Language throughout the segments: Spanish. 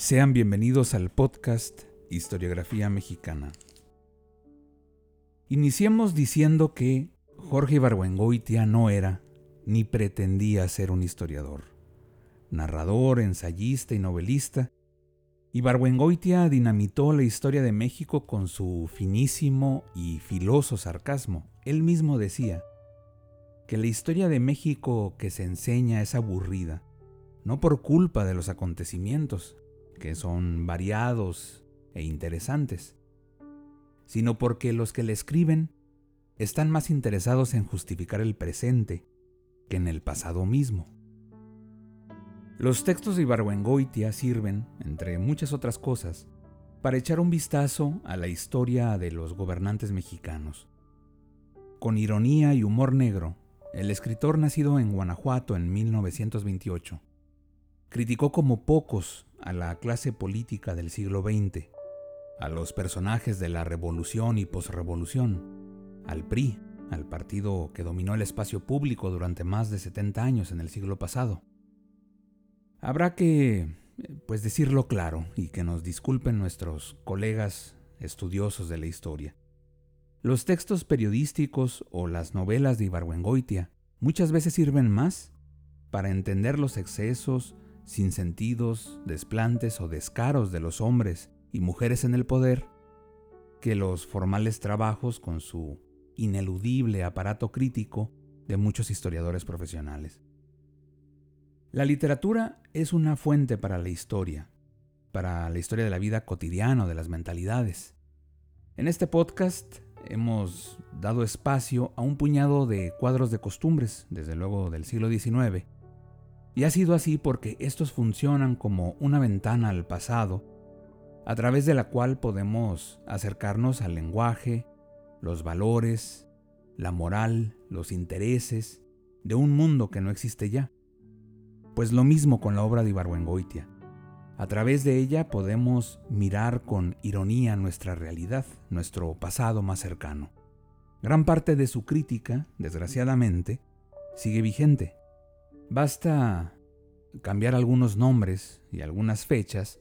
Sean bienvenidos al podcast Historiografía Mexicana. Iniciemos diciendo que Jorge Ibargüengoitia no era ni pretendía ser un historiador. Narrador, ensayista y novelista, Ibargüengoitia dinamitó la historia de México con su finísimo y filoso sarcasmo. Él mismo decía que la historia de México que se enseña es aburrida, no por culpa de los acontecimientos, que son variados e interesantes, sino porque los que le escriben están más interesados en justificar el presente que en el pasado mismo. Los textos de Ibargüengoitia sirven, entre muchas otras cosas, para echar un vistazo a la historia de los gobernantes mexicanos. Con ironía y humor negro, el escritor nacido en Guanajuato en 1928 criticó como pocos a la clase política del siglo XX, a los personajes de la revolución y posrevolución, al PRI, al partido que dominó el espacio público durante más de 70 años en el siglo pasado. Habrá que, pues decirlo claro y que nos disculpen nuestros colegas estudiosos de la historia. Los textos periodísticos o las novelas de Ibargüengoitia muchas veces sirven más para entender los excesos sin sentidos, desplantes o descaros de los hombres y mujeres en el poder, que los formales trabajos con su ineludible aparato crítico de muchos historiadores profesionales. La literatura es una fuente para la historia, para la historia de la vida cotidiana, de las mentalidades. En este podcast hemos dado espacio a un puñado de cuadros de costumbres, desde luego del siglo XIX, y ha sido así porque estos funcionan como una ventana al pasado, a través de la cual podemos acercarnos al lenguaje, los valores, la moral, los intereses de un mundo que no existe ya. Pues lo mismo con la obra de Ibargüengoitia. A través de ella podemos mirar con ironía nuestra realidad, nuestro pasado más cercano. Gran parte de su crítica, desgraciadamente, sigue vigente. Basta cambiar algunos nombres y algunas fechas,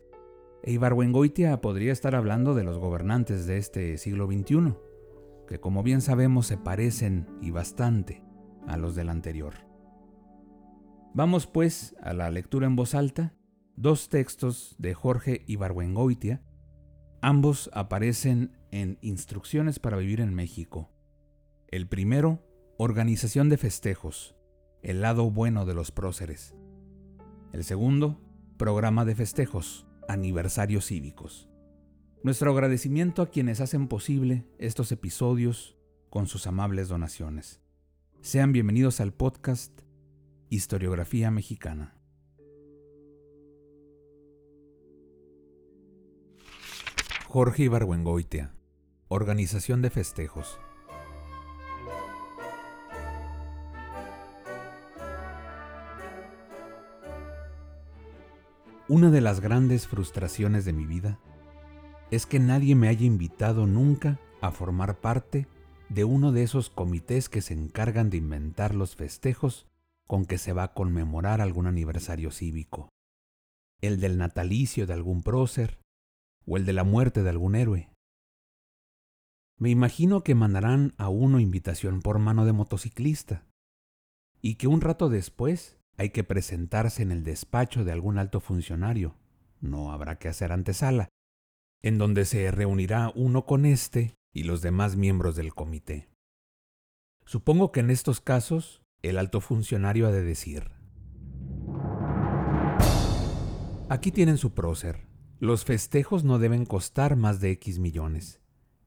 e Ibargüengoitia podría estar hablando de los gobernantes de este siglo XXI, que como bien sabemos se parecen y bastante a los del anterior. Vamos pues a la lectura en voz alta, dos textos de Jorge Ibargüengoitia, ambos aparecen en Instrucciones para vivir en México. El primero, Organización de festejos, el lado bueno de los próceres. El segundo, programa de festejos, aniversarios cívicos. Nuestro agradecimiento a quienes hacen posible estos episodios con sus amables donaciones. Sean bienvenidos al podcast Historiografía Mexicana. Jorge Ibargüengoitia, Organización de Festejos. Una de las grandes frustraciones de mi vida es que nadie me haya invitado nunca a formar parte de uno de esos comités que se encargan de inventar los festejos con que se va a conmemorar algún aniversario cívico, el del natalicio de algún prócer o el de la muerte de algún héroe. Me imagino que mandarán a uno invitación por mano de motociclista y que un rato después hay que presentarse en el despacho de algún alto funcionario, no habrá que hacer antesala, en donde se reunirá uno con éste y los demás miembros del comité. Supongo que en estos casos el alto funcionario ha de decir, Aquí tienen su prócer. Los festejos no deben costar más de X millones.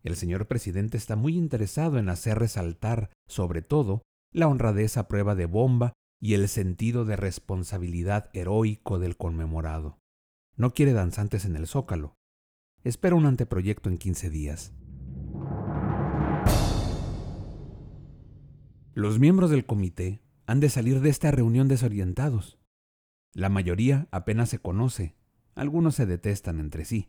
El señor presidente está muy interesado en hacer resaltar, sobre todo, la honradez prueba de bomba y el sentido de responsabilidad heroico del conmemorado. No quiere danzantes en el zócalo. Espera un anteproyecto en 15 días. Los miembros del comité han de salir de esta reunión desorientados. La mayoría apenas se conoce, algunos se detestan entre sí.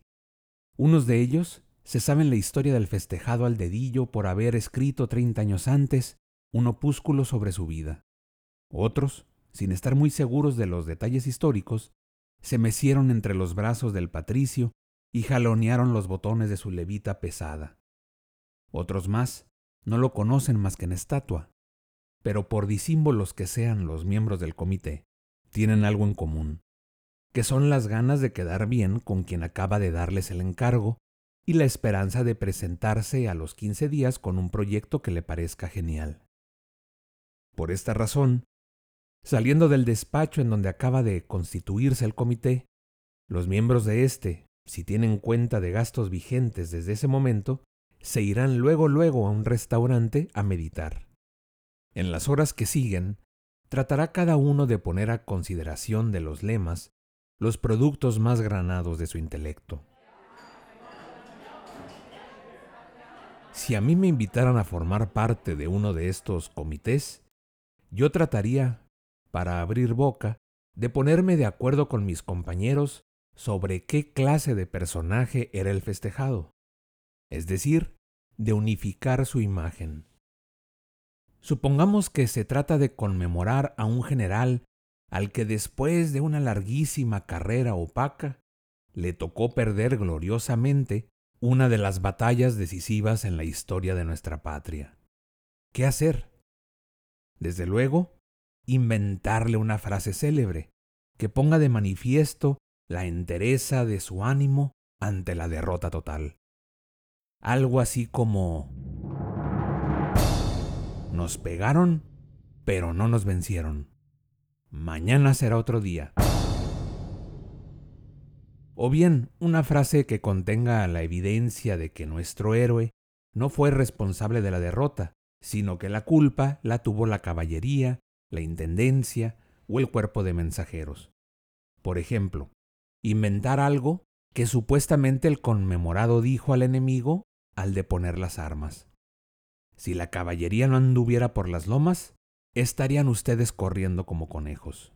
Unos de ellos se saben la historia del festejado al dedillo por haber escrito 30 años antes un opúsculo sobre su vida. Otros, sin estar muy seguros de los detalles históricos, se mecieron entre los brazos del patricio y jalonearon los botones de su levita pesada. Otros más no lo conocen más que en estatua, pero por disímbolos que sean los miembros del comité, tienen algo en común, que son las ganas de quedar bien con quien acaba de darles el encargo y la esperanza de presentarse a los 15 días con un proyecto que le parezca genial. Por esta razón, saliendo del despacho en donde acaba de constituirse el comité, los miembros de éste, si tienen cuenta de gastos vigentes desde ese momento, se irán luego luego a un restaurante a meditar. En las horas que siguen, tratará cada uno de poner a consideración de los lemas los productos más granados de su intelecto. Si a mí me invitaran a formar parte de uno de estos comités, yo trataría, para abrir boca, de ponerme de acuerdo con mis compañeros sobre qué clase de personaje era el festejado, es decir, de unificar su imagen. Supongamos que se trata de conmemorar a un general al que después de una larguísima carrera opaca le tocó perder gloriosamente una de las batallas decisivas en la historia de nuestra patria. ¿Qué hacer? Desde luego, inventarle una frase célebre que ponga de manifiesto la entereza de su ánimo ante la derrota total. Algo así como... Nos pegaron, pero no nos vencieron. Mañana será otro día. O bien una frase que contenga la evidencia de que nuestro héroe no fue responsable de la derrota, sino que la culpa la tuvo la caballería, la intendencia o el cuerpo de mensajeros. Por ejemplo, inventar algo que supuestamente el conmemorado dijo al enemigo al deponer las armas. Si la caballería no anduviera por las lomas, estarían ustedes corriendo como conejos.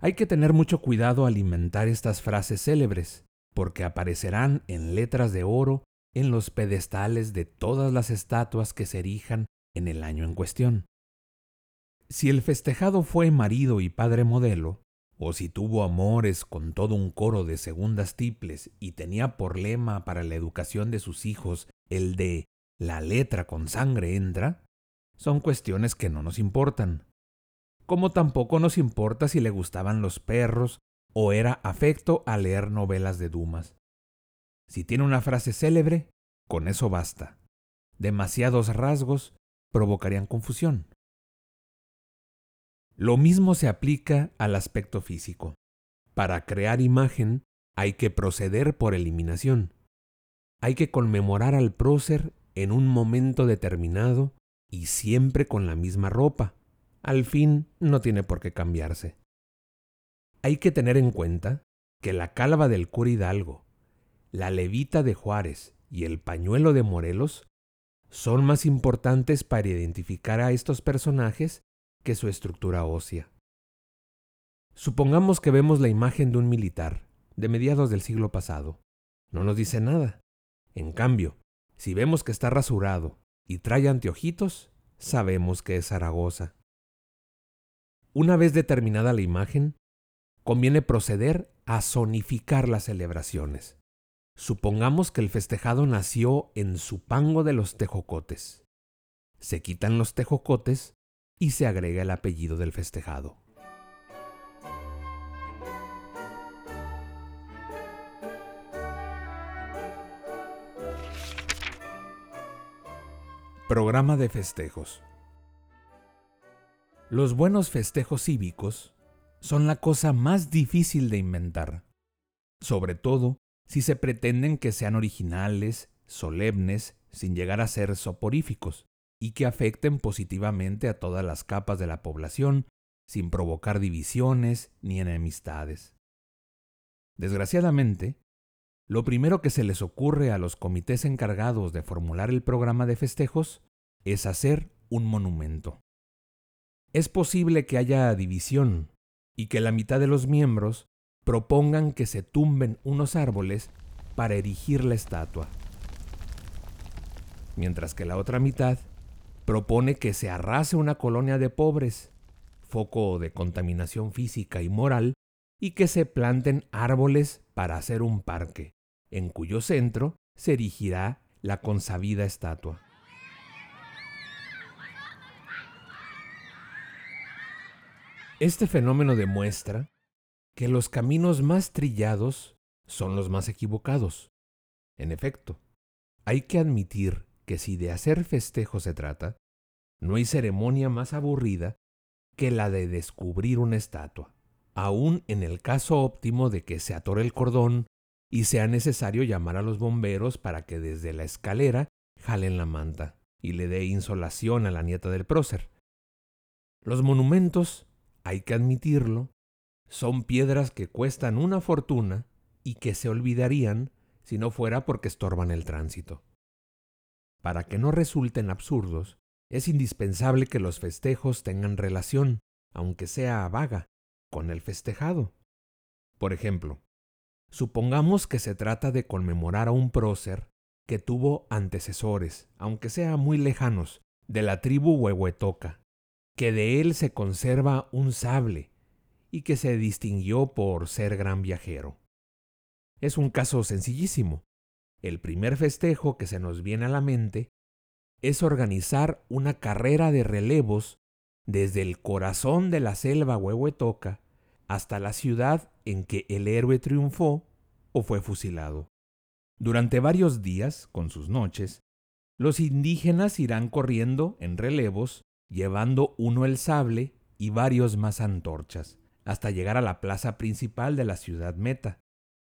Hay que tener mucho cuidado al inventar estas frases célebres, porque aparecerán en letras de oro en los pedestales de todas las estatuas que se erijan en el año en cuestión. Si el festejado fue marido y padre modelo, o si tuvo amores con todo un coro de segundas tiples y tenía por lema para la educación de sus hijos el de la letra con sangre entra, son cuestiones que no nos importan. Como tampoco nos importa si le gustaban los perros o era afecto a leer novelas de Dumas. Si tiene una frase célebre, con eso basta. Demasiados rasgos provocarían confusión. Lo mismo se aplica al aspecto físico. Para crear imagen hay que proceder por eliminación. Hay que conmemorar al prócer en un momento determinado y siempre con la misma ropa. Al fin no tiene por qué cambiarse. Hay que tener en cuenta que la calva del cura Hidalgo, la levita de Juárez y el pañuelo de Morelos son más importantes para identificar a estos personajes que su estructura ósea. Supongamos que vemos la imagen de un militar de mediados del siglo pasado. No nos dice nada. En cambio, si vemos que está rasurado y trae anteojitos, sabemos que es Zaragoza. Una vez determinada la imagen, conviene proceder a zonificar las celebraciones. Supongamos que el festejado nació en Supango de los Tejocotes. Se quitan los tejocotes y se agrega el apellido del festejado. Programa de festejos. Los buenos festejos cívicos son la cosa más difícil de inventar, sobre todo si se pretenden que sean originales, solemnes, sin llegar a ser soporíficos, y que afecten positivamente a todas las capas de la población sin provocar divisiones ni enemistades. Desgraciadamente, lo primero que se les ocurre a los comités encargados de formular el programa de festejos es hacer un monumento. Es posible que haya división y que la mitad de los miembros propongan que se tumben unos árboles para erigir la estatua, mientras que la otra mitad propone que se arrase una colonia de pobres, foco de contaminación física y moral, y que se planten árboles para hacer un parque, en cuyo centro se erigirá la consabida estatua. Este fenómeno demuestra que los caminos más trillados son los más equivocados. En efecto, hay que admitir que si de hacer festejo se trata, no hay ceremonia más aburrida que la de descubrir una estatua, aun en el caso óptimo de que se atore el cordón y sea necesario llamar a los bomberos para que desde la escalera jalen la manta y le dé insolación a la nieta del prócer. Los monumentos, hay que admitirlo, son piedras que cuestan una fortuna y que se olvidarían si no fuera porque estorban el tránsito. Para que no resulten absurdos, es indispensable que los festejos tengan relación, aunque sea vaga, con el festejado. Por ejemplo, supongamos que se trata de conmemorar a un prócer que tuvo antecesores, aunque sea muy lejanos, de la tribu Huehuetoca, que de él se conserva un sable y que se distinguió por ser gran viajero. Es un caso sencillísimo. El primer festejo que se nos viene a la mente es organizar una carrera de relevos desde el corazón de la selva Huehuetoca hasta la ciudad en que el héroe triunfó o fue fusilado. Durante varios días, con sus noches, los indígenas irán corriendo en relevos, llevando uno el sable y varios más antorchas, hasta llegar a la plaza principal de la ciudad meta,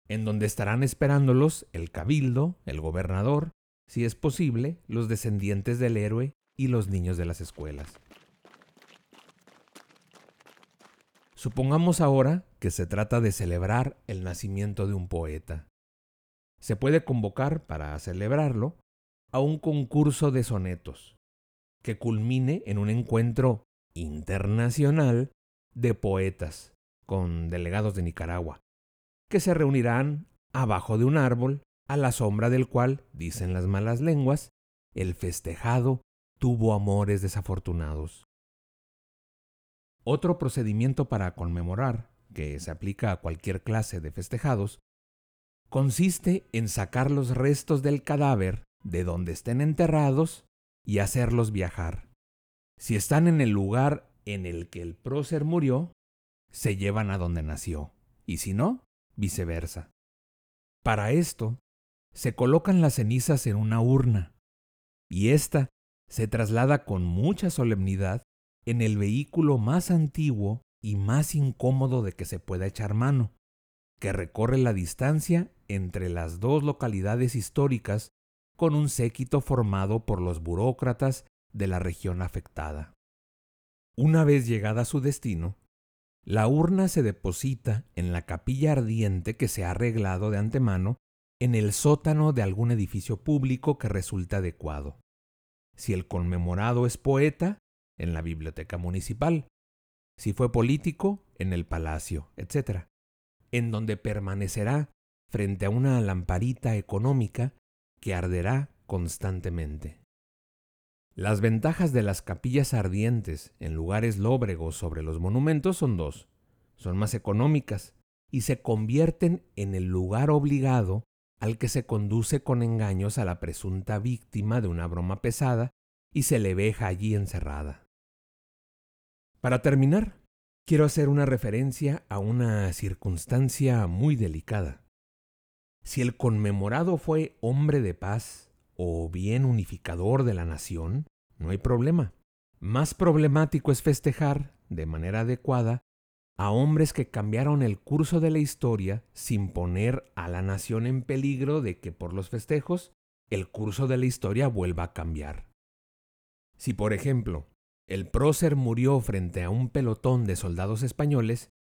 en donde estarán esperándolos el cabildo, el gobernador, si es posible, los descendientes del héroe y los niños de las escuelas. Supongamos ahora que se trata de celebrar el nacimiento de un poeta. Se puede convocar para celebrarlo a un concurso de sonetos, que culmine en un encuentro internacional de poetas con delegados de Nicaragua, que se reunirán abajo de un árbol a la sombra del cual, dicen las malas lenguas, el festejado tuvo amores desafortunados. Otro procedimiento para conmemorar, que se aplica a cualquier clase de festejados, consiste en sacar los restos del cadáver de donde estén enterrados y hacerlos viajar. Si están en el lugar en el que el prócer murió, se llevan a donde nació, y si no, viceversa. Para esto, se colocan las cenizas en una urna, y ésta se traslada con mucha solemnidad en el vehículo más antiguo y más incómodo de que se pueda echar mano, que recorre la distancia entre las dos localidades históricas con un séquito formado por los burócratas de la región afectada. Una vez llegada a su destino, la urna se deposita en la capilla ardiente que se ha arreglado de antemano en el sótano de algún edificio público que resulta adecuado. Si el conmemorado es poeta, en la biblioteca municipal. Si fue político, en el palacio, etc. En donde permanecerá frente a una lamparita económica que arderá constantemente. Las ventajas de las capillas ardientes en lugares lóbregos sobre los monumentos son dos. Son más económicas y se convierten en el lugar obligado al que se conduce con engaños a la presunta víctima de una broma pesada y se le veja allí encerrada. Para terminar, quiero hacer una referencia a una circunstancia muy delicada. Si el conmemorado fue hombre de paz o bien unificador de la nación, no hay problema. Más problemático es festejar, de manera adecuada, a hombres que cambiaron el curso de la historia sin poner a la nación en peligro de que por los festejos el curso de la historia vuelva a cambiar. Si, por ejemplo, el prócer murió frente a un pelotón de soldados españoles,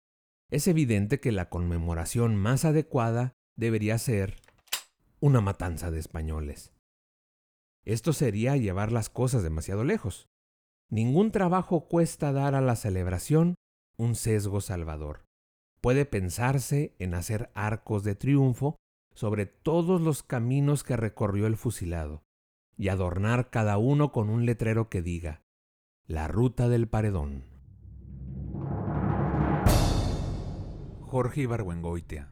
es evidente que la conmemoración más adecuada debería ser una matanza de españoles. Esto sería llevar las cosas demasiado lejos. Ningún trabajo cuesta dar a la celebración un sesgo salvador. Puede pensarse en hacer arcos de triunfo sobre todos los caminos que recorrió el fusilado y adornar cada uno con un letrero que diga La ruta del paredón. Jorge Ibargüengoitia.